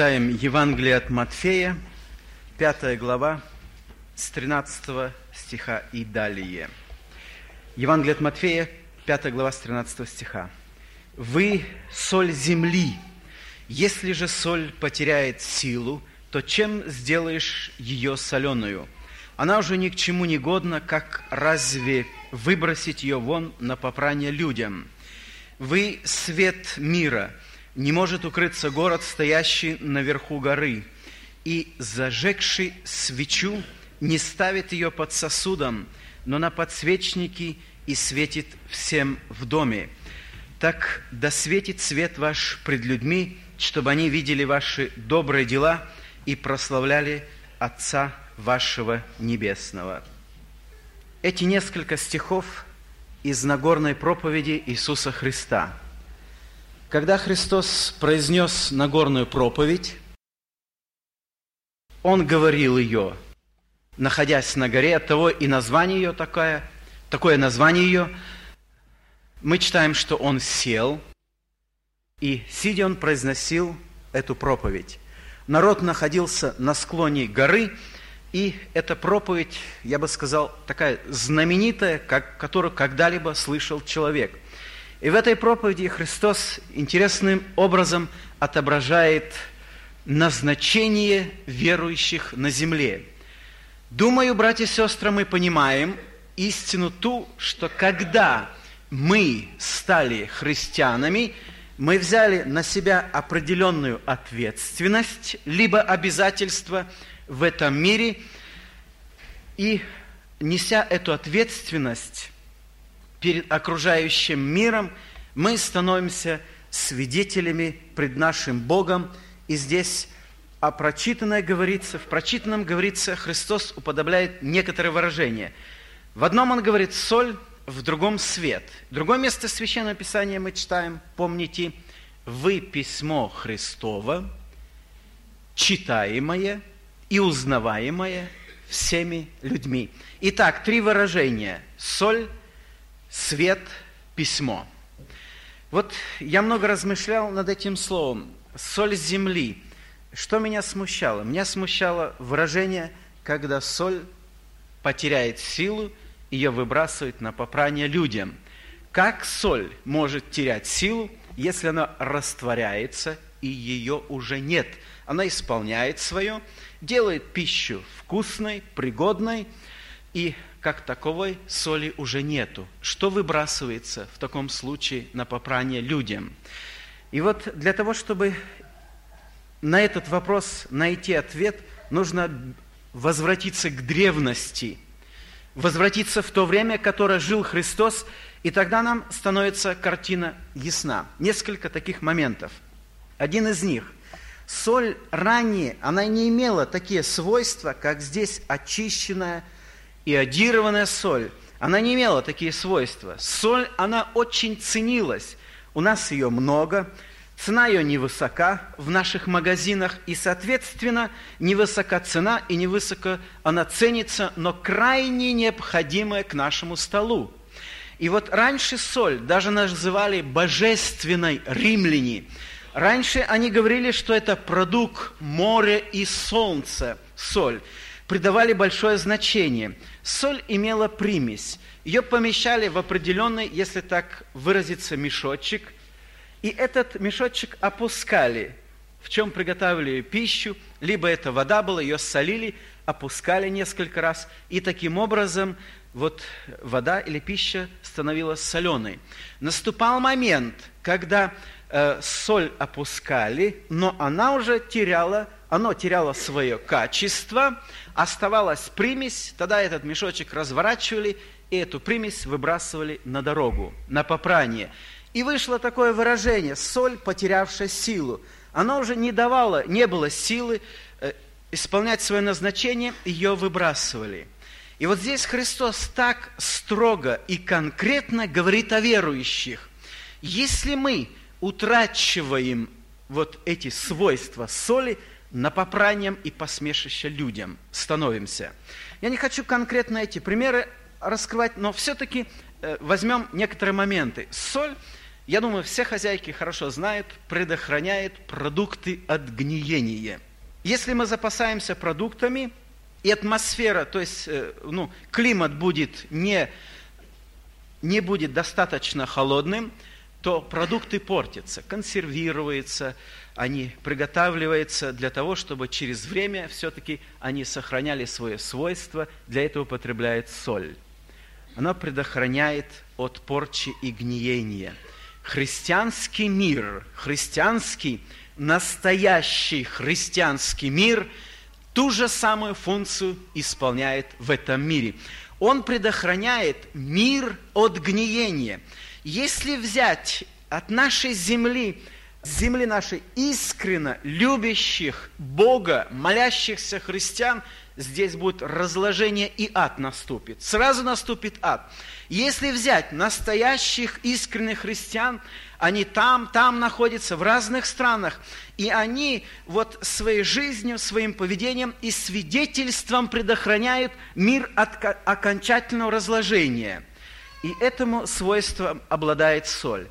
читаем Евангелие от Матфея, 5 глава, с 13 стиха и далее. Евангелие от Матфея, 5 глава, с 13 стиха. «Вы – соль земли. Если же соль потеряет силу, то чем сделаешь ее соленую? Она уже ни к чему не годна, как разве выбросить ее вон на попрание людям? Вы – свет мира – не может укрыться город, стоящий наверху горы, и, зажегший свечу, не ставит ее под сосудом, но на подсвечники и светит всем в доме. Так да светит свет ваш пред людьми, чтобы они видели ваши добрые дела и прославляли Отца вашего Небесного. Эти несколько стихов из Нагорной проповеди Иисуса Христа – когда Христос произнес Нагорную проповедь, Он говорил ее, находясь на горе, от того и название ее такое, такое название ее. Мы читаем, что Он сел, и сидя Он произносил эту проповедь. Народ находился на склоне горы, и эта проповедь, я бы сказал, такая знаменитая, как, которую когда-либо слышал человек – и в этой проповеди Христос интересным образом отображает назначение верующих на земле. Думаю, братья и сестры, мы понимаем истину ту, что когда мы стали христианами, мы взяли на себя определенную ответственность, либо обязательство в этом мире, и неся эту ответственность, перед окружающим миром, мы становимся свидетелями пред нашим Богом. И здесь о прочитанное говорится, в прочитанном говорится, Христос уподобляет некоторые выражения. В одном он говорит «соль», в другом «свет». Другое место Священного Писания мы читаем, помните, «Вы письмо Христово, читаемое и узнаваемое всеми людьми». Итак, три выражения – соль, свет, письмо. Вот я много размышлял над этим словом. Соль земли. Что меня смущало? Меня смущало выражение, когда соль потеряет силу, ее выбрасывают на попрание людям. Как соль может терять силу, если она растворяется и ее уже нет? Она исполняет свое, делает пищу вкусной, пригодной, и как таковой соли уже нету. Что выбрасывается в таком случае на попрание людям? И вот для того, чтобы на этот вопрос найти ответ, нужно возвратиться к древности, возвратиться в то время, которое жил Христос, и тогда нам становится картина ясна. Несколько таких моментов. Один из них. Соль ранее, она не имела такие свойства, как здесь очищенная, Иодированная соль, она не имела такие свойства. Соль, она очень ценилась. У нас ее много, цена ее невысока в наших магазинах, и, соответственно, невысока цена и невысоко она ценится, но крайне необходимая к нашему столу. И вот раньше соль даже называли божественной римляне. Раньше они говорили, что это продукт моря и солнца, соль придавали большое значение. Соль имела примесь. Ее помещали в определенный, если так выразиться, мешочек. И этот мешочек опускали, в чем приготавливали пищу, либо это вода была, ее солили, опускали несколько раз. И таким образом вот вода или пища становилась соленой. Наступал момент, когда э, соль опускали, но она уже теряла оно теряло свое качество, оставалась примесь, тогда этот мешочек разворачивали, и эту примесь выбрасывали на дорогу, на попрание. И вышло такое выражение – соль, потерявшая силу. Она уже не давала, не было силы э, исполнять свое назначение, ее выбрасывали. И вот здесь Христос так строго и конкретно говорит о верующих. Если мы утрачиваем вот эти свойства соли, на попранием и посмешище людям становимся. Я не хочу конкретно эти примеры раскрывать, но все-таки э, возьмем некоторые моменты. Соль я думаю, все хозяйки хорошо знают, предохраняет продукты от гниения. Если мы запасаемся продуктами, и атмосфера, то есть э, ну, климат будет не, не будет достаточно холодным, то продукты портятся, консервируются, они приготавливаются для того, чтобы через время все-таки они сохраняли свое свойство, для этого употребляет соль. Она предохраняет от порчи и гниения. Христианский мир, христианский, настоящий христианский мир ту же самую функцию исполняет в этом мире. Он предохраняет мир от гниения – если взять от нашей земли, земли нашей искренно любящих Бога, молящихся христиан, здесь будет разложение и ад наступит. Сразу наступит ад. Если взять настоящих искренних христиан, они там, там находятся, в разных странах, и они вот своей жизнью, своим поведением и свидетельством предохраняют мир от окончательного разложения – и этому свойством обладает соль.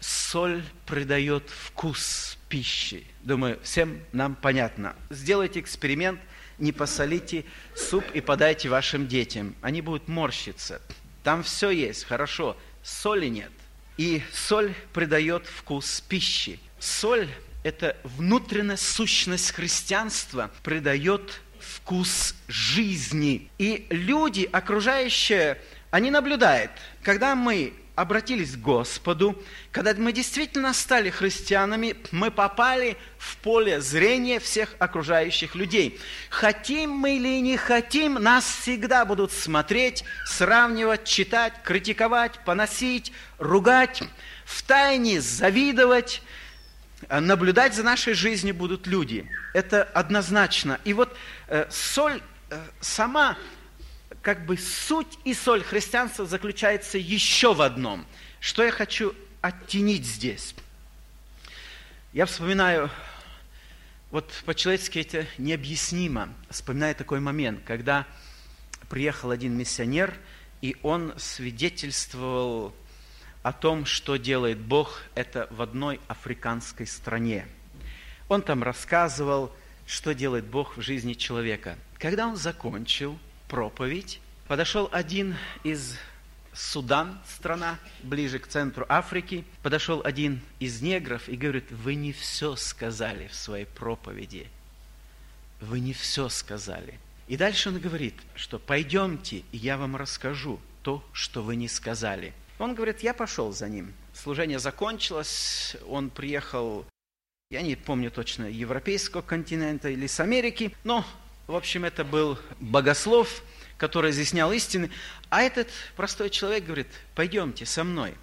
Соль придает вкус пищи. Думаю, всем нам понятно. Сделайте эксперимент, не посолите суп и подайте вашим детям. Они будут морщиться. Там все есть, хорошо, соли нет. И соль придает вкус пищи. Соль – это внутренняя сущность христианства, придает вкус жизни. И люди, окружающие они наблюдают, когда мы обратились к Господу, когда мы действительно стали христианами, мы попали в поле зрения всех окружающих людей. Хотим мы или не хотим, нас всегда будут смотреть, сравнивать, читать, критиковать, поносить, ругать, в тайне завидовать, наблюдать за нашей жизнью будут люди. Это однозначно. И вот э, соль э, сама как бы суть и соль христианства заключается еще в одном. Что я хочу оттенить здесь? Я вспоминаю, вот по-человечески это необъяснимо, вспоминаю такой момент, когда приехал один миссионер, и он свидетельствовал о том, что делает Бог, это в одной африканской стране. Он там рассказывал, что делает Бог в жизни человека. Когда он закончил – проповедь, подошел один из Судан, страна, ближе к центру Африки, подошел один из негров и говорит, вы не все сказали в своей проповеди. Вы не все сказали. И дальше он говорит, что пойдемте, и я вам расскажу то, что вы не сказали. Он говорит, я пошел за ним. Служение закончилось, он приехал, я не помню точно, европейского континента или с Америки, но в общем, это был богослов, который изъяснял истины. А этот простой человек говорит, пойдемте со мной.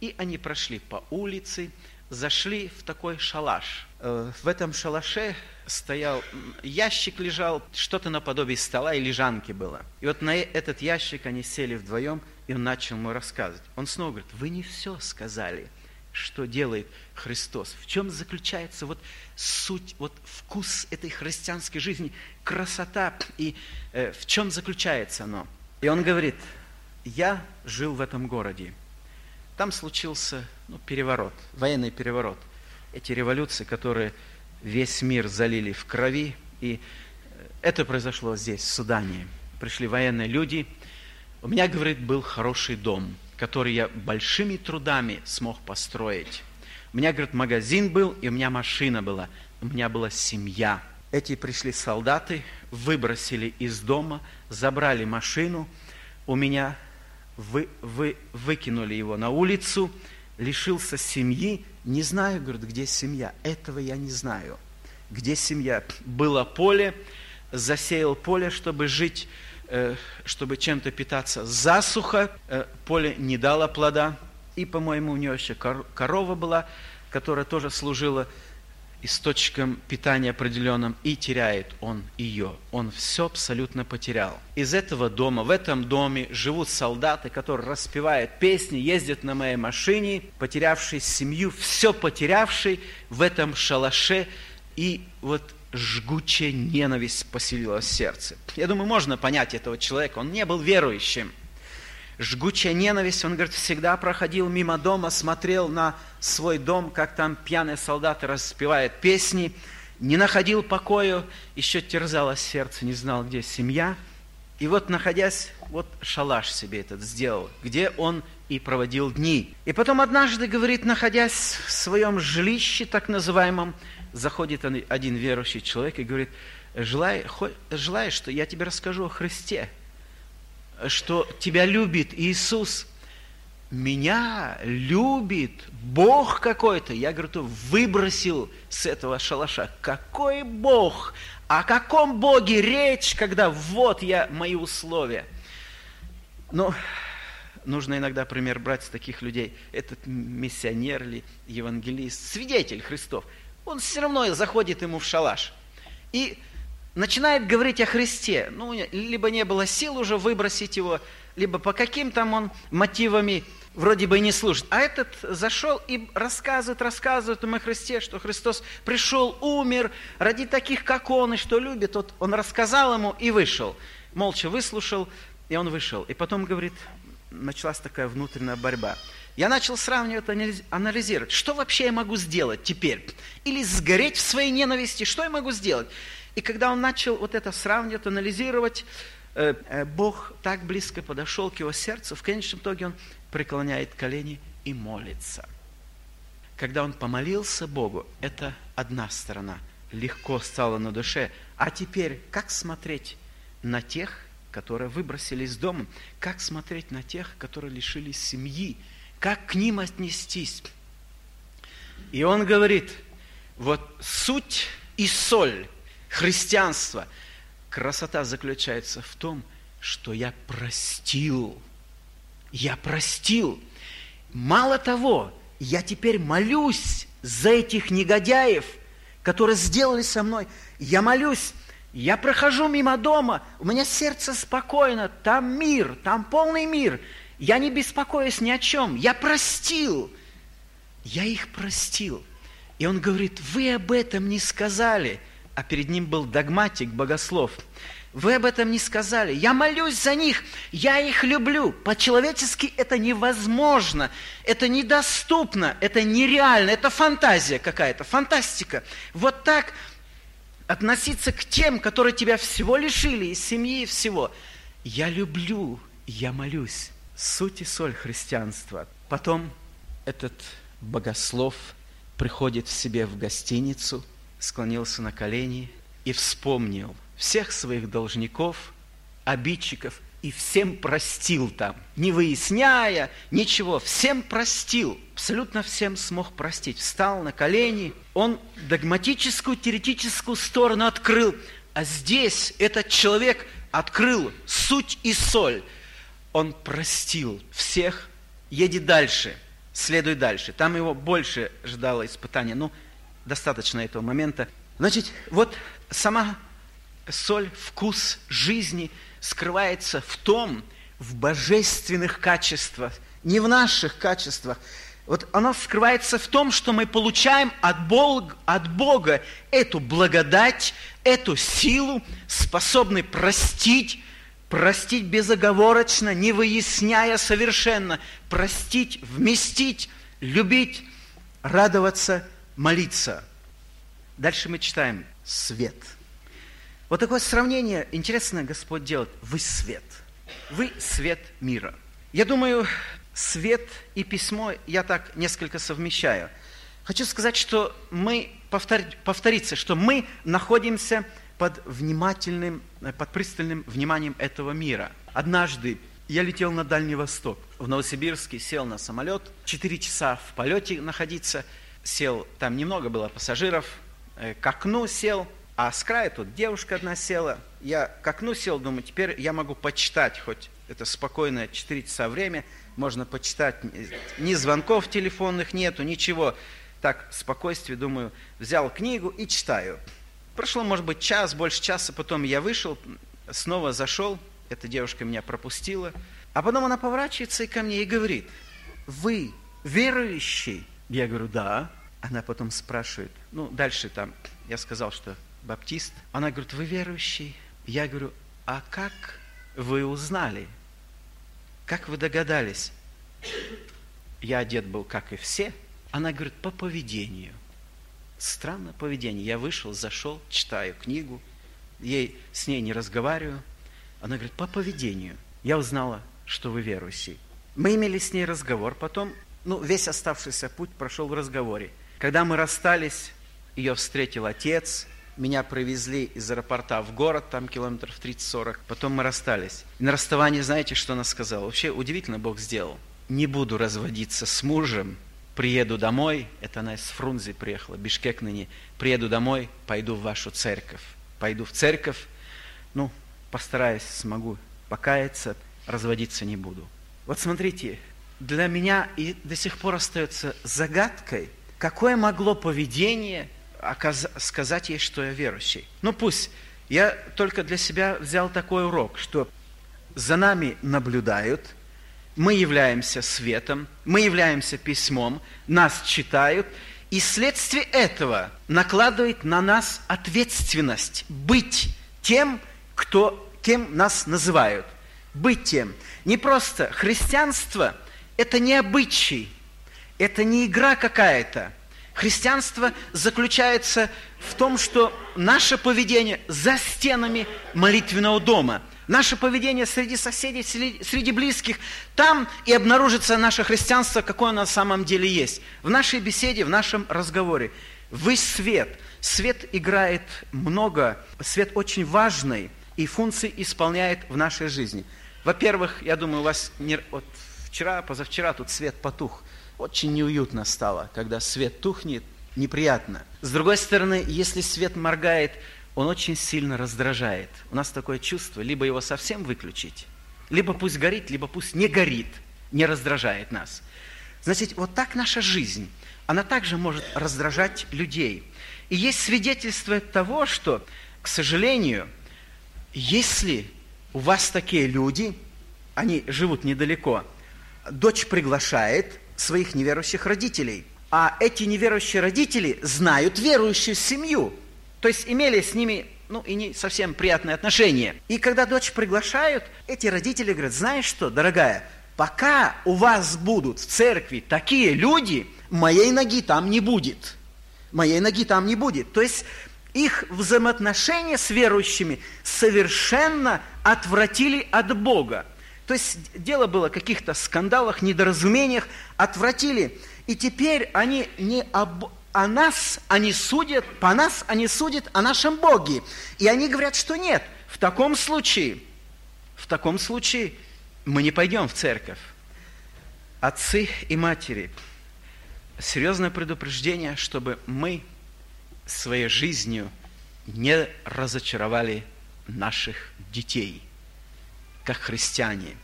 И они прошли по улице, зашли в такой шалаш. Э, в этом шалаше стоял ящик лежал, что-то наподобие стола и лежанки было. И вот на этот ящик они сели вдвоем, и он начал ему рассказывать. Он снова говорит, вы не все сказали – что делает Христос, в чем заключается вот суть, вот вкус этой христианской жизни, красота, и э, в чем заключается оно. И он говорит, я жил в этом городе, там случился ну, переворот, военный переворот. Эти революции, которые весь мир залили в крови, и э, это произошло здесь, в Судане. Пришли военные люди. У меня, говорит, был хороший дом – который я большими трудами смог построить. У меня, говорит, магазин был, и у меня машина была. У меня была семья. Эти пришли солдаты, выбросили из дома, забрали машину. У меня вы, вы, выкинули его на улицу, лишился семьи. Не знаю, говорит, где семья. Этого я не знаю. Где семья? Было поле, засеял поле, чтобы жить чтобы чем-то питаться. Засуха, э, поле не дало плода. И, по-моему, у него еще корова была, которая тоже служила источником питания определенным, и теряет он ее. Он все абсолютно потерял. Из этого дома, в этом доме живут солдаты, которые распевают песни, ездят на моей машине, потерявшие семью, все потерявший в этом шалаше. И вот жгучая ненависть поселилась в сердце. Я думаю, можно понять этого человека. Он не был верующим. жгучая ненависть. Он говорит, всегда проходил мимо дома, смотрел на свой дом, как там пьяные солдаты распевают песни, не находил покоя, еще терзалось сердце, не знал, где семья. И вот, находясь, вот шалаш себе этот сделал, где он и проводил дни. И потом однажды, говорит, находясь в своем жилище, так называемом, заходит один верующий человек и говорит, желаешь, желаешь, что я тебе расскажу о Христе, что тебя любит Иисус, меня любит Бог какой-то. Я, говорю, то выбросил с этого шалаша. Какой Бог? О каком Боге речь, когда вот я, мои условия? Ну, нужно иногда пример брать с таких людей. Этот миссионер или евангелист, свидетель Христов. Он все равно заходит ему в шалаш. И начинает говорить о Христе. Ну, либо не было сил уже выбросить его, либо по каким там он мотивами вроде бы и не служит. А этот зашел и рассказывает, рассказывает ему о Христе, что Христос пришел, умер ради таких, как он, и что любит. Вот он рассказал ему и вышел. Молча выслушал, и он вышел. И потом, говорит, началась такая внутренняя борьба. Я начал сравнивать, анализировать, что вообще я могу сделать теперь? Или сгореть в своей ненависти, что я могу сделать? И когда он начал вот это сравнивать, анализировать, э, э, Бог так близко подошел к его сердцу, в конечном итоге он преклоняет колени и молится. Когда он помолился Богу, это одна сторона, легко стало на душе. А теперь, как смотреть на тех, которые выбросили из дома, как смотреть на тех, которые лишились семьи, как к ним отнестись. И он говорит, вот суть и соль христианства, красота заключается в том, что я простил. Я простил. Мало того, я теперь молюсь за этих негодяев, которые сделали со мной. Я молюсь, я прохожу мимо дома, у меня сердце спокойно, там мир, там полный мир. Я не беспокоюсь ни о чем, я простил. Я их простил. И он говорит, вы об этом не сказали. А перед ним был догматик, богослов. Вы об этом не сказали. Я молюсь за них, я их люблю. По-человечески это невозможно, это недоступно, это нереально, это фантазия какая-то, фантастика. Вот так относиться к тем, которые тебя всего лишили, из семьи и всего. Я люблю, я молюсь. Суть и соль христианства. Потом этот богослов приходит в себе в гостиницу, склонился на колени и вспомнил всех своих должников, обидчиков – и всем простил там, не выясняя ничего, всем простил, абсолютно всем смог простить. Встал на колени, он догматическую, теоретическую сторону открыл, а здесь этот человек открыл суть и соль. Он простил всех, едет дальше, следуй дальше. Там его больше ждало испытания. Ну, достаточно этого момента. Значит, вот сама соль, вкус жизни – скрывается в том, в божественных качествах, не в наших качествах. Вот оно скрывается в том, что мы получаем от Бога, от Бога эту благодать, эту силу, способны простить, простить безоговорочно, не выясняя совершенно, простить, вместить, любить, радоваться, молиться. Дальше мы читаем «свет». Вот такое сравнение интересное Господь делает. Вы свет. Вы свет мира. Я думаю, свет и письмо я так несколько совмещаю. Хочу сказать, что мы, повторить, повториться, что мы находимся под внимательным, под пристальным вниманием этого мира. Однажды я летел на Дальний Восток, в Новосибирске, сел на самолет, четыре часа в полете находиться, сел, там немного было пассажиров, э, к окну сел – а с края тут девушка одна села. Я к окну сел, думаю, теперь я могу почитать, хоть это спокойное 4 часа время, можно почитать, ни звонков телефонных нету, ничего. Так, спокойствие, думаю, взял книгу и читаю. Прошло, может быть, час, больше часа, потом я вышел, снова зашел, эта девушка меня пропустила. А потом она поворачивается и ко мне и говорит, вы верующий? Я говорю, да. Она потом спрашивает, ну, дальше там, я сказал, что баптист. Она говорит, вы верующий? Я говорю, а как вы узнали? как вы догадались, я одет был, как и все. Она говорит, по поведению. Странное поведение. Я вышел, зашел, читаю книгу, ей, с ней не разговариваю. Она говорит, по поведению. Я узнала, что вы верующий. Мы имели с ней разговор, потом, ну, весь оставшийся путь прошел в разговоре. Когда мы расстались, ее встретил отец, меня провезли из аэропорта в город, там километров 30-40, потом мы расстались. И на расставании, знаете, что она сказала? Вообще удивительно Бог сделал. Не буду разводиться с мужем, приеду домой, это она из Фрунзе приехала, Бишкек ныне, приеду домой, пойду в вашу церковь. Пойду в церковь, ну, постараюсь, смогу покаяться, разводиться не буду. Вот смотрите, для меня и до сих пор остается загадкой, какое могло поведение сказать ей, что я верующий. Ну пусть, я только для себя взял такой урок, что за нами наблюдают, мы являемся светом, мы являемся письмом, нас читают, и следствие этого накладывает на нас ответственность быть тем, кто, кем нас называют – быть тем. Не просто христианство – это не обычай, это не игра какая-то. Христианство заключается в том, что наше поведение за стенами молитвенного дома, наше поведение среди соседей, среди близких, там и обнаружится наше христианство, какое оно на самом деле есть. В нашей беседе, в нашем разговоре. Вы свет. Свет играет много, свет очень важный и функции исполняет в нашей жизни – во-первых, я думаю, у вас не, вот вчера, позавчера тут свет потух. Очень неуютно стало, когда свет тухнет, неприятно. С другой стороны, если свет моргает, он очень сильно раздражает. У нас такое чувство, либо его совсем выключить, либо пусть горит, либо пусть не горит, не раздражает нас. Значит, вот так наша жизнь, она также может раздражать людей. И есть свидетельство того, что, к сожалению, если у вас такие люди, они живут недалеко, дочь приглашает своих неверующих родителей, а эти неверующие родители знают верующую семью, то есть имели с ними ну, и не совсем приятные отношения. И когда дочь приглашают, эти родители говорят, знаешь что, дорогая, пока у вас будут в церкви такие люди, моей ноги там не будет. Моей ноги там не будет. То есть их взаимоотношения с верующими совершенно отвратили от Бога. То есть дело было о каких-то скандалах, недоразумениях, отвратили. И теперь они не об, о нас, они судят, по нас они судят о нашем Боге. И они говорят, что нет, в таком случае, в таком случае мы не пойдем в церковь. Отцы и матери, серьезное предупреждение, чтобы мы своей жизнью не разочаровали наших детей, как христиане.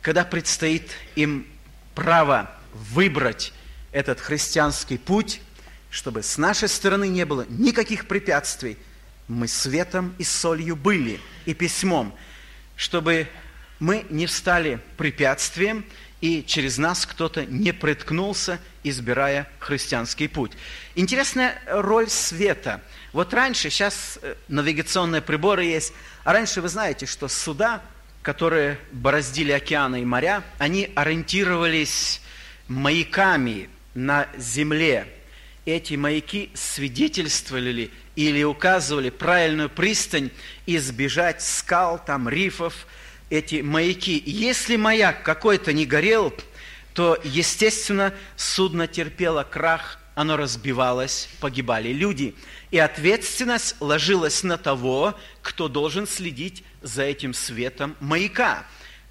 Когда предстоит им право выбрать этот христианский путь, чтобы с нашей стороны не было никаких препятствий, мы светом и солью были, и письмом, чтобы мы не стали препятствием, и через нас кто-то не приткнулся, избирая христианский путь. Интересная роль света. Вот раньше, сейчас э, навигационные приборы есть, а раньше вы знаете, что суда, которые бороздили океаны и моря, они ориентировались маяками на земле. Эти маяки свидетельствовали или указывали правильную пристань избежать скал, там, рифов, эти маяки. Если маяк какой-то не горел, то, естественно, судно терпело крах, оно разбивалось, погибали люди. И ответственность ложилась на того, кто должен следить за этим светом маяка.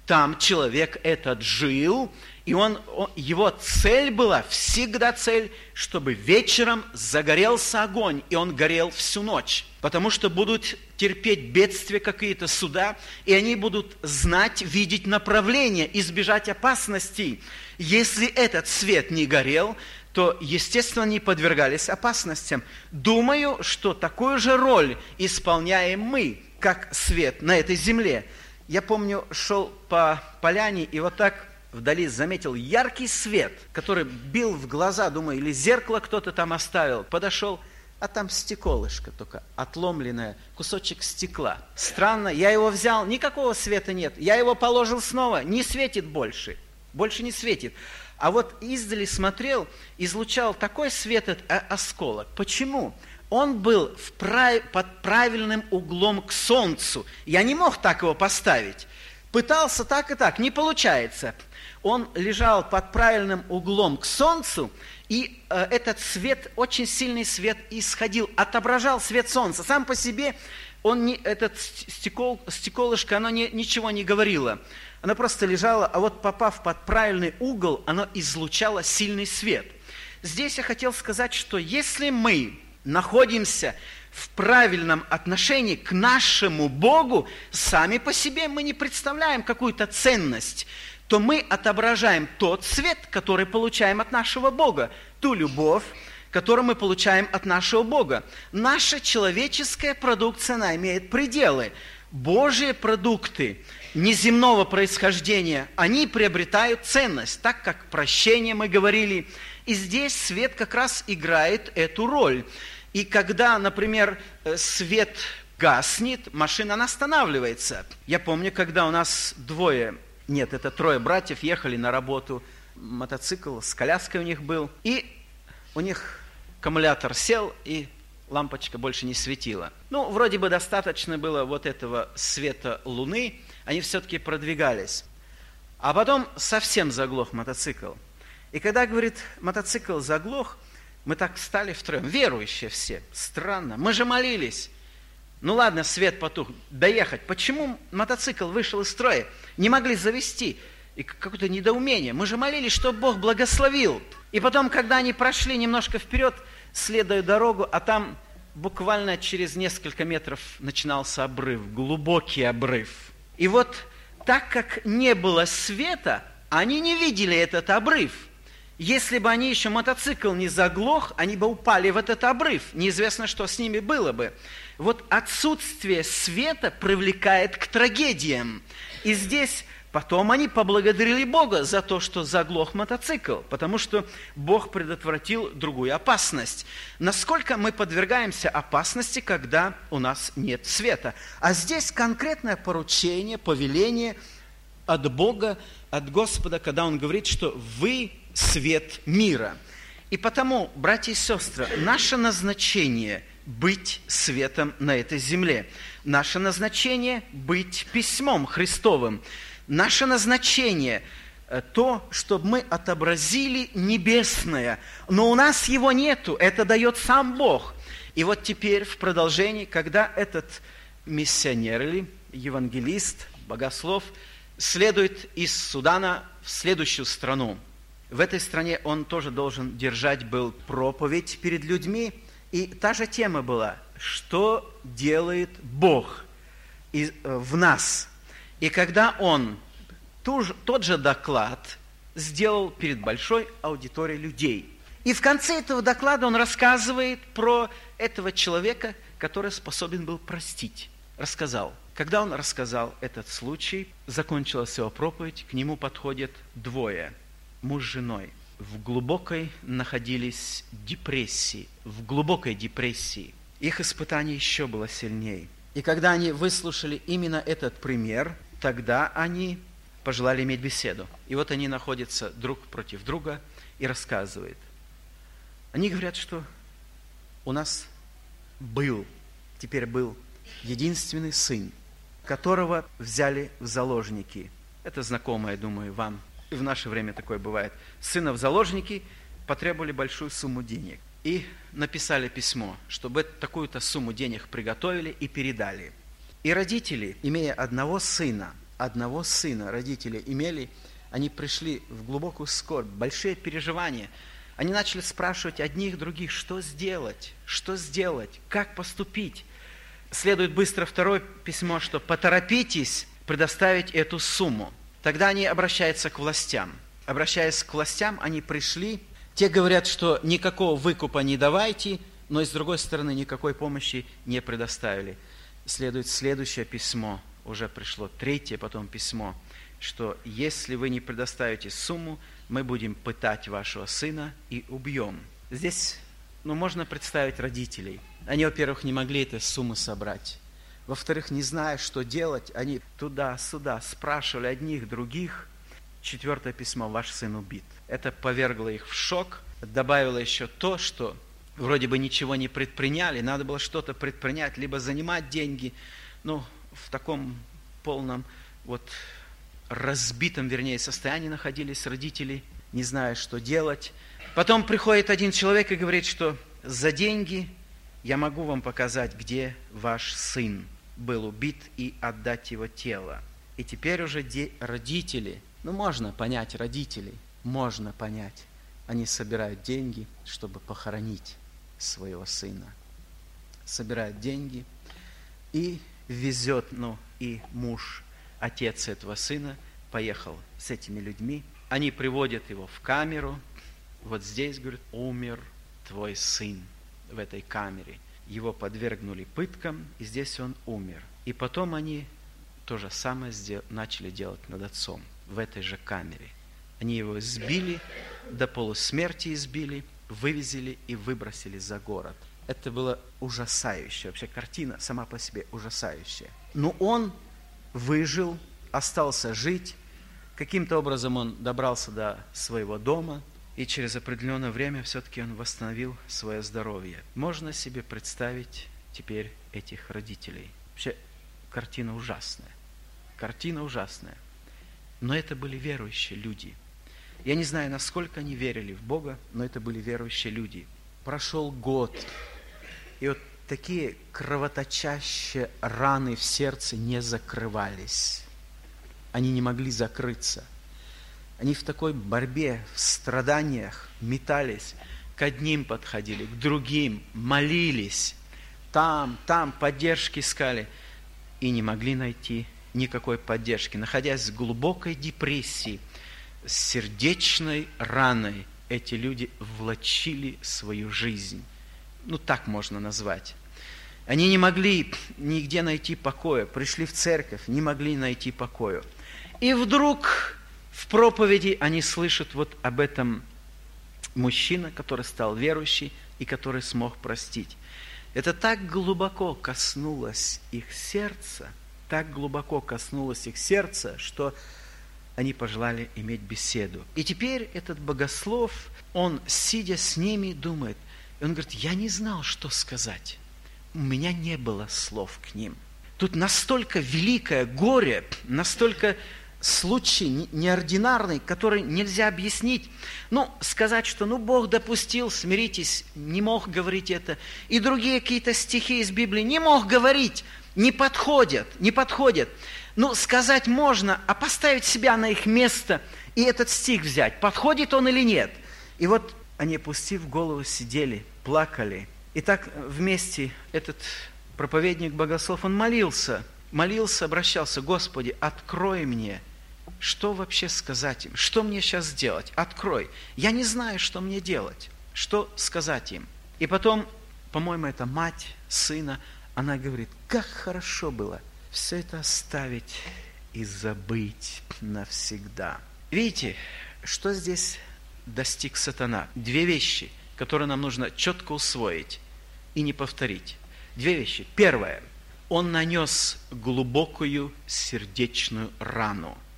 Там человек этот жил, и он, он, его цель была, всегда цель, чтобы вечером загорелся огонь, и он горел всю ночь. Потому что будут терпеть бедствия какие-то, суда, и они будут знать, видеть направление, избежать опасностей. Если этот свет не горел, то, естественно, они подвергались опасностям. Думаю, что такую же роль исполняем мы, как свет на этой земле. Я помню, шел по поляне, и вот так вдали заметил яркий свет, который бил в глаза, думаю, или зеркало кто-то там оставил. Подошел, а там стеколышко только, отломленное, кусочек стекла. Странно, я его взял, никакого света нет. Я его положил снова, не светит больше, больше не светит. А вот издали смотрел, излучал такой свет этот осколок. Почему? Он был в прав... под правильным углом к солнцу. Я не мог так его поставить. Пытался так и так, не получается. Он лежал под правильным углом к солнцу, и э, этот свет, очень сильный свет исходил, отображал свет солнца. Сам по себе он не, этот стекол, стеколышко, оно не, ничего не говорило. Оно просто лежало, а вот попав под правильный угол, оно излучало сильный свет. Здесь я хотел сказать, что если мы находимся в правильном отношении к нашему Богу, сами по себе мы не представляем какую-то ценность то мы отображаем тот свет, который получаем от нашего Бога, ту любовь, которую мы получаем от нашего Бога. Наша человеческая продукция, она имеет пределы. Божьи продукты неземного происхождения, они приобретают ценность, так как прощение мы говорили. И здесь свет как раз играет эту роль. И когда, например, э, свет гаснет, машина она останавливается. Я помню, когда у нас двое нет, это трое братьев ехали на работу, мотоцикл с коляской у них был, и у них аккумулятор сел, и лампочка больше не светила. Ну, вроде бы достаточно было вот этого света луны, они все-таки продвигались. А потом совсем заглох мотоцикл. И когда, говорит, мотоцикл заглох, мы так встали втроем, верующие все, странно, мы же молились. Ну ладно, свет потух, доехать. Почему мотоцикл вышел из строя? Не могли завести. И какое-то недоумение. Мы же молились, чтобы Бог благословил. И потом, когда они прошли немножко вперед, следуя дорогу, а там буквально через несколько метров начинался обрыв, глубокий обрыв. И вот так как не было света, они не видели этот обрыв. Если бы они еще мотоцикл не заглох, они бы упали в этот обрыв. Неизвестно, что с ними было бы. Вот отсутствие света привлекает к трагедиям. И здесь потом они поблагодарили Бога за то, что заглох мотоцикл, потому что Бог предотвратил другую опасность. Насколько мы подвергаемся опасности, когда у нас нет света? А здесь конкретное поручение, повеление от Бога, от Господа, когда Он говорит, что вы свет мира. И потому, братья и сестры, наше назначение – быть светом на этой земле. Наше назначение – быть письмом Христовым. Наше назначение э, – то, чтобы мы отобразили небесное. Но у нас его нету, это дает сам Бог. И вот теперь в продолжении, когда этот миссионер или евангелист, богослов, следует из Судана в следующую страну – в этой стране он тоже должен держать был проповедь перед людьми. И та же тема была, что делает Бог э, в нас. И когда он тот же доклад сделал перед большой аудиторией людей. И в конце этого доклада он рассказывает про этого человека, который способен был простить. Рассказал. Когда он рассказал этот случай, закончилась его проповедь, к нему подходят двое – муж с женой в глубокой находились депрессии, в глубокой депрессии. Их испытание еще было сильнее. И когда они выслушали именно этот пример, тогда они пожелали иметь беседу. И вот они находятся друг против друга и рассказывают. Они говорят, что у нас был, теперь был единственный сын, которого взяли в заложники. Это знакомое, думаю, вам и в наше время такое бывает, сына в заложники потребовали большую сумму денег. И написали письмо, чтобы такую-то сумму денег приготовили и передали. И родители, имея одного сына, одного сына родители имели, они пришли в глубокую скорбь, большие переживания. Они начали спрашивать одних других, что сделать, что сделать, как поступить. Следует быстро второе письмо, что поторопитесь предоставить эту сумму. Тогда они обращаются к властям. Обращаясь к властям, они пришли. Те говорят, что никакого выкупа не давайте, но и с другой стороны никакой помощи не предоставили. Следует следующее письмо, уже пришло третье потом письмо, что если вы не предоставите сумму, мы будем пытать вашего сына и убьем. Здесь ну, можно представить родителей. Они, во-первых, не могли этой суммы собрать. Во-вторых, не зная, что делать, они туда-сюда спрашивали одних, других. Четвертое письмо «Ваш сын убит». Это повергло их в шок, добавило еще то, что вроде бы ничего не предприняли, надо было что-то предпринять, либо занимать деньги, ну, в таком полном, вот, разбитом, вернее, состоянии находились родители, не зная, что делать. Потом приходит один человек и говорит, что за деньги я могу вам показать, где ваш сын был убит и отдать его тело. И теперь уже родители, ну можно понять родителей, можно понять, они собирают деньги, чтобы похоронить своего сына. Собирают деньги и везет, ну и муж, отец этого сына, поехал с этими людьми. Они приводят его в камеру. Вот здесь, говорит, умер твой сын в этой камере. Его подвергнули пыткам, и здесь он умер. И потом они то же самое начали делать над отцом в этой же камере. Они его избили, до полусмерти избили, вывезли и выбросили за город. Это было ужасающе. Вообще картина сама по себе ужасающая. Но он выжил, остался жить. Каким-то образом он добрался до своего дома, и через определенное время все-таки он восстановил свое здоровье. Можно себе представить теперь этих родителей. Вообще картина ужасная. Картина ужасная. Но это были верующие люди. Я не знаю, насколько они верили в Бога, но это были верующие люди. Прошел год, и вот такие кровоточащие раны в сердце не закрывались. Они не могли закрыться. Они в такой борьбе, в страданиях метались, к одним подходили, к другим, молились, там, там поддержки искали и не могли найти никакой поддержки. Находясь в глубокой депрессии, с сердечной раной, эти люди влачили свою жизнь. Ну, так можно назвать. Они не могли нигде найти покоя, пришли в церковь, не могли найти покоя. И вдруг в проповеди они слышат вот об этом мужчина, который стал верующий и который смог простить. Это так глубоко коснулось их сердца, так глубоко коснулось их сердца, что они пожелали иметь беседу. И теперь этот богослов, он, сидя с ними, думает, и он говорит, я не знал, что сказать. У меня не было слов к ним. Тут настолько великое горе, настолько случай неординарный, который нельзя объяснить. Ну, сказать, что ну Бог допустил, смиритесь, не мог говорить это. И другие какие-то стихи из Библии не мог говорить, не подходят, не подходят. Ну, сказать можно, а поставить себя на их место и этот стих взять, подходит он или нет. И вот они, опустив голову, сидели, плакали. И так вместе этот проповедник богослов, он молился, молился, обращался, Господи, открой мне – что вообще сказать им? Что мне сейчас сделать? Открой. Я не знаю, что мне делать. Что сказать им? И потом, по-моему, это мать сына, она говорит, как хорошо было все это оставить и забыть навсегда. Видите, что здесь достиг сатана? Две вещи, которые нам нужно четко усвоить и не повторить. Две вещи. Первое. Он нанес глубокую сердечную рану –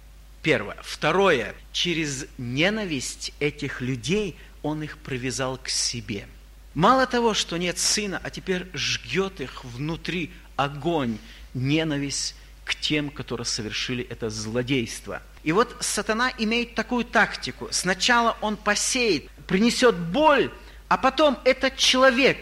Первое. Второе. Через ненависть этих людей он их привязал к себе. Мало того, что нет сына, а теперь жгет их внутри огонь, ненависть к тем, которые совершили это злодейство. И вот сатана имеет такую тактику. Сначала он посеет, принесет боль, а потом этот человек,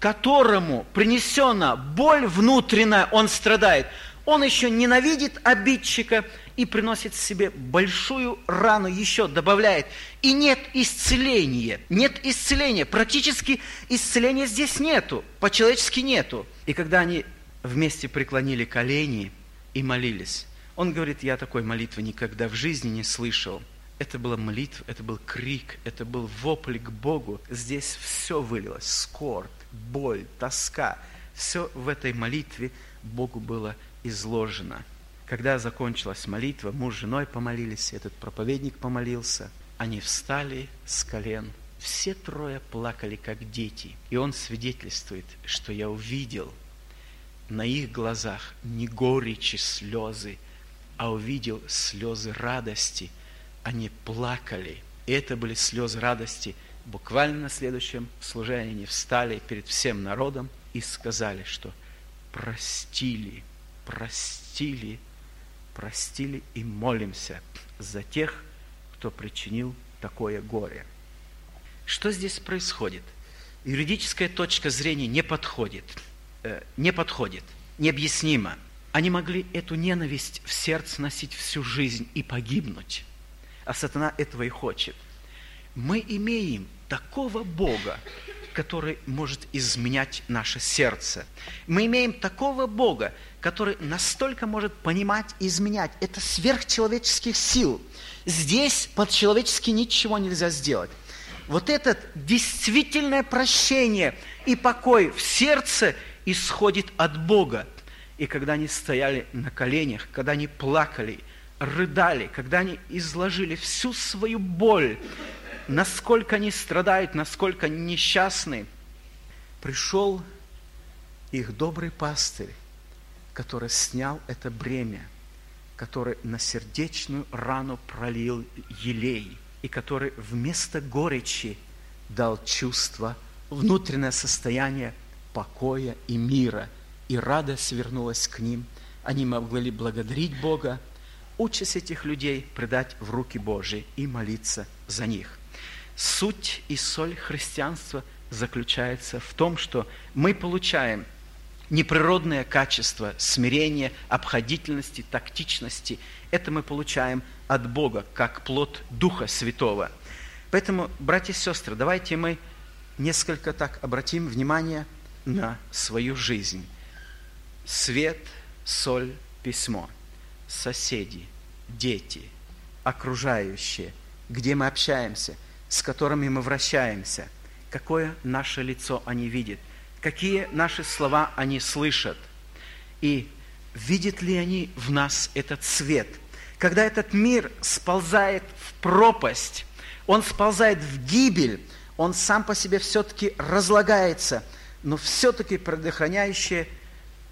которому принесена боль внутренняя, он страдает, он еще ненавидит обидчика, и приносит себе большую рану еще, добавляет. И нет исцеления, нет исцеления, практически исцеления здесь нету, по-человечески нету. И когда они вместе преклонили колени и молились, он говорит, я такой молитвы никогда в жизни не слышал. Это была молитва, это был крик, это был вопль к Богу. Здесь все вылилось, скорбь, боль, тоска. Все в этой молитве Богу было изложено. Когда закончилась молитва, муж с женой помолились, этот проповедник помолился. Они встали с колен, все трое плакали, как дети. И он свидетельствует, что я увидел на их глазах не горечи слезы, а увидел слезы радости. Они плакали. И это были слезы радости. Буквально на следующем служении они встали перед всем народом и сказали, что простили, простили, простили и молимся за тех, кто причинил такое горе. Что здесь происходит? Юридическая точка зрения не подходит, э, не подходит, необъяснимо. Они могли эту ненависть в сердце носить всю жизнь и погибнуть. А сатана этого и хочет. Мы имеем такого Бога, который может изменять наше сердце. Мы имеем такого Бога, который настолько может понимать и изменять. Это сверхчеловеческих сил. Здесь под-человечески ничего нельзя сделать. Вот это действительное прощение и покой в сердце исходит от Бога. И когда они стояли на коленях, когда они плакали, рыдали, когда они изложили всю свою боль, насколько они страдают, насколько несчастны, пришел их добрый пастырь, который снял это бремя, который на сердечную рану пролил елей, и который вместо горечи дал чувство, внутреннее состояние покоя и мира, и радость вернулась к ним. Они могли благодарить Бога, учась этих людей предать в руки Божьи и молиться за них. Суть и соль христианства заключается в том, что мы получаем неприродное качество смирения, обходительности, тактичности. Это мы получаем от Бога, как плод Духа Святого. Поэтому, братья и сестры, давайте мы несколько так обратим внимание на свою жизнь. Свет, соль, письмо, соседи, дети, окружающие, где мы общаемся – с которыми мы вращаемся, какое наше лицо они видят, какие наши слова они слышат, и видят ли они в нас этот свет. Когда этот мир сползает в пропасть, он сползает в гибель, он сам по себе все-таки разлагается, но все-таки предохраняющее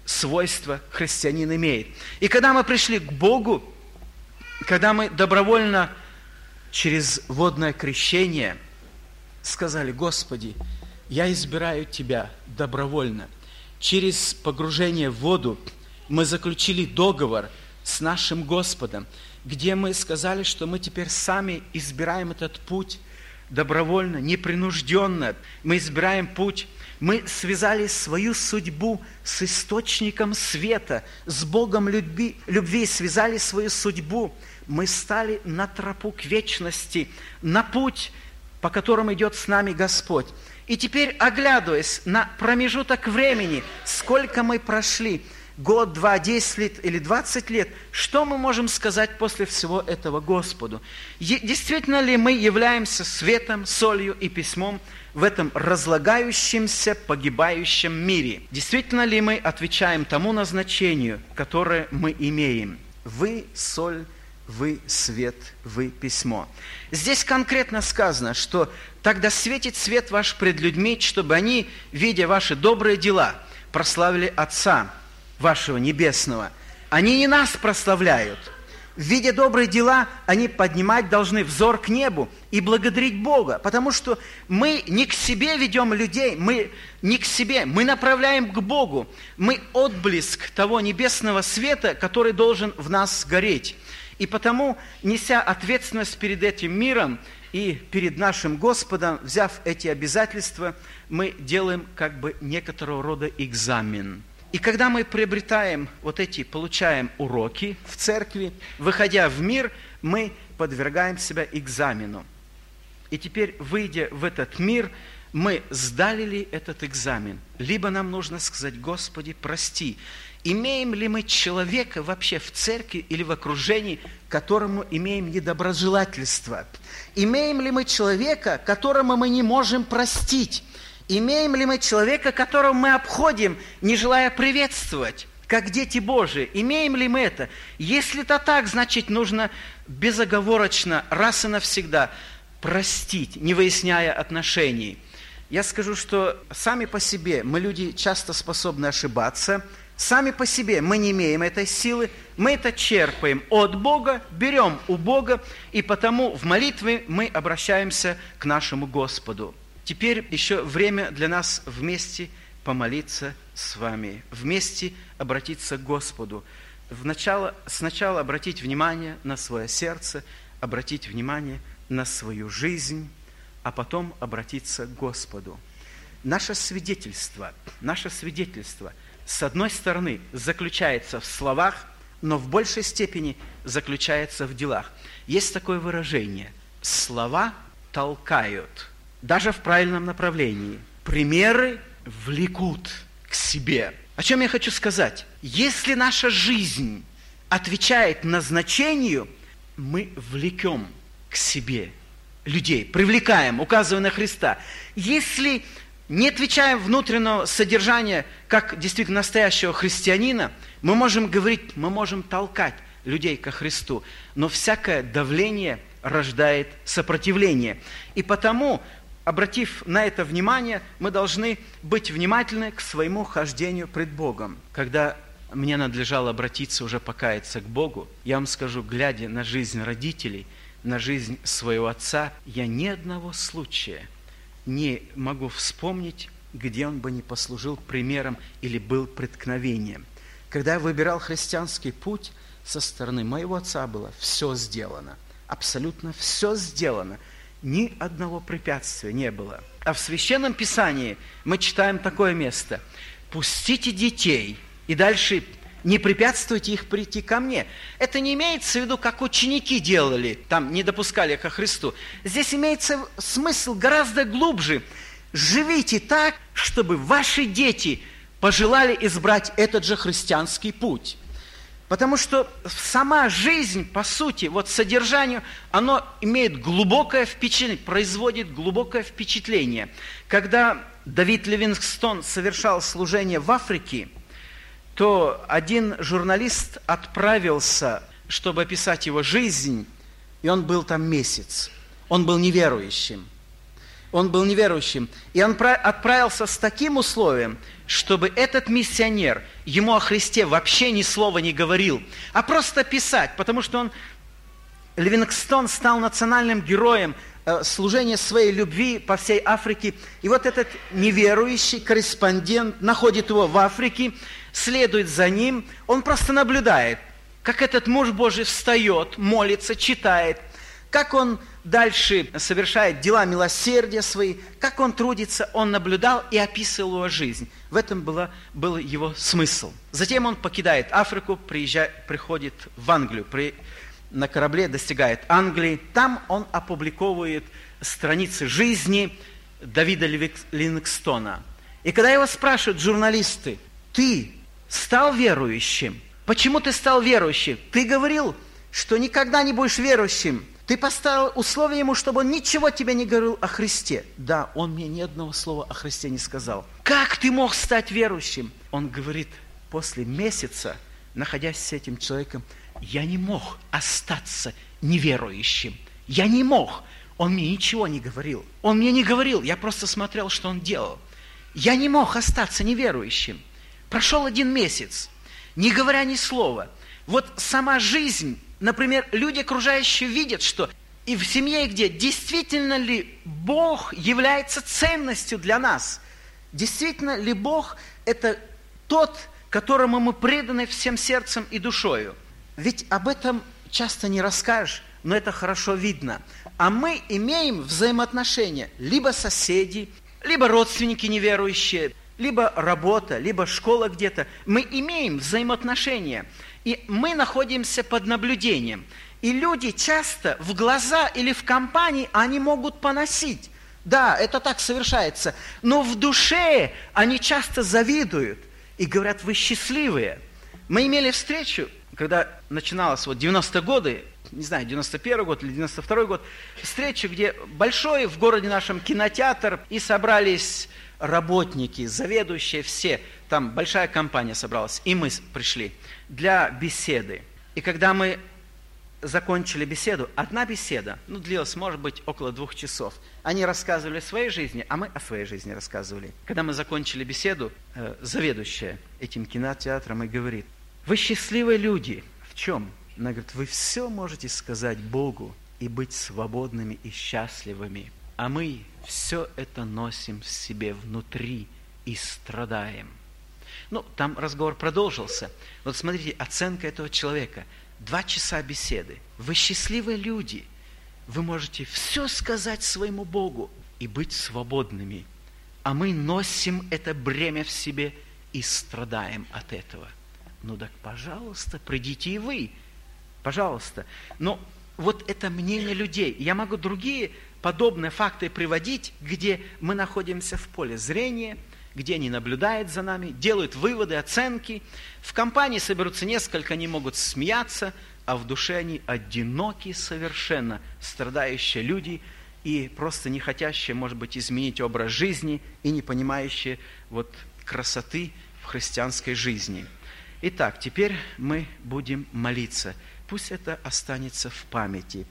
свойство христианин имеет. И когда мы пришли к Богу, когда мы добровольно через водное крещение сказали, Господи, я избираю Тебя добровольно. Через погружение в воду мы заключили договор с нашим Господом, где мы сказали, что мы теперь сами избираем этот путь добровольно, непринужденно. Мы избираем путь. Мы связали свою судьбу с источником света, с Богом любви, любви связали свою судьбу мы стали на тропу к вечности, на путь, по которому идет с нами Господь. И теперь, оглядываясь на промежуток времени, сколько мы прошли, год, два, десять лет или двадцать лет, что мы можем сказать после всего этого Господу? Действительно ли мы являемся светом, солью и письмом в этом разлагающемся, погибающем мире? Действительно ли мы отвечаем тому назначению, которое мы имеем? Вы соль вы свет, вы письмо. Здесь конкретно сказано, что тогда светит свет ваш пред людьми, чтобы они, видя ваши добрые дела, прославили Отца вашего Небесного. Они не нас прославляют. Видя добрые дела, они поднимать должны взор к небу и благодарить Бога, потому что мы не к себе ведем людей, мы не к себе, мы направляем к Богу. Мы отблеск того небесного света, который должен в нас гореть. И потому, неся ответственность перед этим миром и перед нашим Господом, взяв эти обязательства, мы делаем как бы некоторого рода экзамен. И когда мы приобретаем вот эти, получаем уроки в церкви, выходя в мир, мы подвергаем себя экзамену. И теперь, выйдя в этот мир, мы сдали ли этот экзамен? Либо нам нужно сказать, Господи, прости, имеем ли мы человека вообще в церкви или в окружении, которому имеем недоброжелательство? Имеем ли мы человека, которому мы не можем простить? Имеем ли мы человека, которого мы обходим, не желая приветствовать? как дети Божии. Имеем ли мы это? Если это так, значит, нужно безоговорочно, раз и навсегда простить, не выясняя отношений. Я скажу, что сами по себе мы люди часто способны ошибаться, сами по себе мы не имеем этой силы, мы это черпаем от Бога, берем у Бога, и потому в молитве мы обращаемся к нашему Господу. Теперь еще время для нас вместе помолиться с вами, вместе обратиться к Господу. Вначале, сначала обратить внимание на свое сердце, обратить внимание на свою жизнь, а потом обратиться к Господу. Наше свидетельство, наше свидетельство, с одной стороны, заключается в словах, но в большей степени заключается в делах. Есть такое выражение – слова толкают – даже в правильном направлении. Примеры влекут к себе. О чем я хочу сказать? Если наша жизнь отвечает назначению, мы влекем к себе людей, привлекаем, указывая на Христа. Если не отвечаем внутреннего содержания, как действительно настоящего христианина, мы можем говорить, мы можем толкать людей ко Христу, но всякое давление рождает сопротивление. И потому обратив на это внимание, мы должны быть внимательны к своему хождению пред Богом. Когда мне надлежало обратиться, уже покаяться к Богу, я вам скажу, глядя на жизнь родителей, на жизнь своего отца, я ни одного случая не могу вспомнить, где он бы не послужил примером или был преткновением. Когда я выбирал христианский путь, со стороны моего отца было все сделано. Абсолютно все сделано – ни одного препятствия не было. А в Священном Писании мы читаем такое место. «Пустите детей». И дальше не препятствуйте их прийти ко мне. Это не имеется в виду, как ученики делали, там не допускали ко Христу. Здесь имеется смысл гораздо глубже. Живите так, чтобы ваши дети пожелали избрать этот же христианский путь. Потому что сама жизнь, по сути, вот содержанию, оно имеет глубокое впечатление, производит глубокое впечатление. Когда Давид Ливингстон совершал служение в Африке, то один журналист отправился, чтобы описать его жизнь, и он был там месяц. Он был неверующим. Он был неверующим. И он отправился с таким условием – чтобы этот миссионер ему о Христе вообще ни слова не говорил, а просто писать, потому что он, Ливингстон стал национальным героем э, служения своей любви по всей Африке. И вот этот неверующий корреспондент находит его в Африке, следует за ним, он просто наблюдает, как этот муж Божий встает, молится, читает, как он дальше совершает дела милосердия свои, как он трудится, он наблюдал и описывал его жизнь. В этом было, был его смысл. Затем он покидает Африку, приезжает, приходит в Англию, при, на корабле достигает Англии. Там он опубликовывает страницы жизни Давида Ливингстона. И когда его спрашивают журналисты, ты стал верующим? Почему ты стал верующим? Ты говорил, что никогда не будешь верующим. Ты поставил условие ему, чтобы он ничего тебе не говорил о Христе. Да, он мне ни одного слова о Христе не сказал. Как ты мог стать верующим? Он говорит, после месяца, находясь с этим человеком, я не мог остаться неверующим. Я не мог. Он мне ничего не говорил. Он мне не говорил, я просто смотрел, что он делал. Я не мог остаться неверующим. Прошел один месяц, не говоря ни слова. Вот сама жизнь Например, люди окружающие видят, что и в семье, где действительно ли Бог является ценностью для нас, действительно ли Бог это тот, которому мы преданы всем сердцем и душою. Ведь об этом часто не расскажешь, но это хорошо видно. А мы имеем взаимоотношения либо соседи, либо родственники неверующие, либо работа, либо школа где-то. Мы имеем взаимоотношения. И мы находимся под наблюдением. И люди часто в глаза или в компании, они могут поносить. Да, это так совершается. Но в душе они часто завидуют и говорят, вы счастливые. Мы имели встречу, когда начиналось вот 90-е годы, не знаю, 91 год или 92 год, встречу, где большой в городе нашем кинотеатр, и собрались работники, заведующие все, там большая компания собралась, и мы пришли для беседы. И когда мы закончили беседу, одна беседа, ну, длилась, может быть, около двух часов. Они рассказывали о своей жизни, а мы о своей жизни рассказывали. Когда мы закончили беседу, э, заведующая этим кинотеатром и говорит, вы счастливые люди. В чем? Она говорит, вы все можете сказать Богу и быть свободными и счастливыми. А мы все это носим в себе внутри и страдаем. Ну, там разговор продолжился. Вот смотрите, оценка этого человека. Два часа беседы. Вы счастливые люди. Вы можете все сказать своему Богу и быть свободными. А мы носим это бремя в себе и страдаем от этого. Ну так, пожалуйста, придите и вы. Пожалуйста. Но вот это мнение людей. Я могу другие подобные факты приводить, где мы находимся в поле зрения – где они наблюдают за нами, делают выводы, оценки. В компании соберутся несколько, они могут смеяться, а в душе они одиноки совершенно, страдающие люди и просто не хотящие, может быть, изменить образ жизни и не понимающие вот красоты в христианской жизни. Итак, теперь мы будем молиться. Пусть это останется в памяти.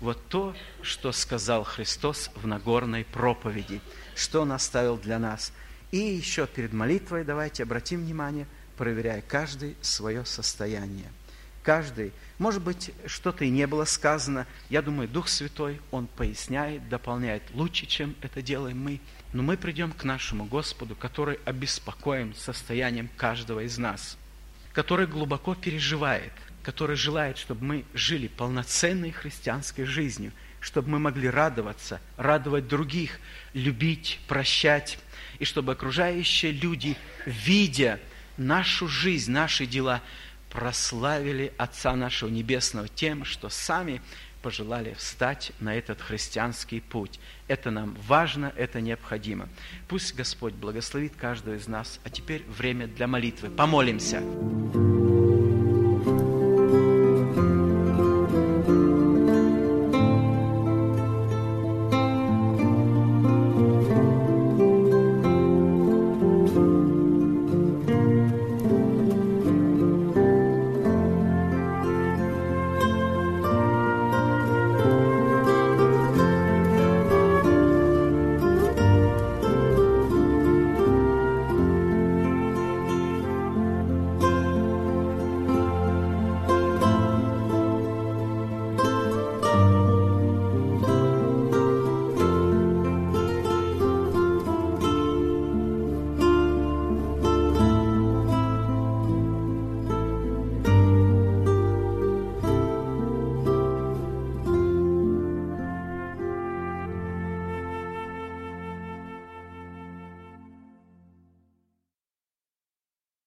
Вот то, что сказал Христос в Нагорной проповеди, что Он оставил для нас – и еще перед молитвой давайте обратим внимание, проверяя каждый свое состояние. Каждый, может быть, что-то и не было сказано. Я думаю, Дух Святой, Он поясняет, дополняет лучше, чем это делаем мы. Но мы придем к нашему Господу, который обеспокоен состоянием каждого из нас, который глубоко переживает, который желает, чтобы мы жили полноценной христианской жизнью, чтобы мы могли радоваться, радовать других, любить, прощать, и чтобы окружающие люди, видя нашу жизнь, наши дела, прославили Отца нашего Небесного тем, что сами пожелали встать на этот христианский путь. Это нам важно, это необходимо. Пусть Господь благословит каждого из нас. А теперь время для молитвы. Помолимся.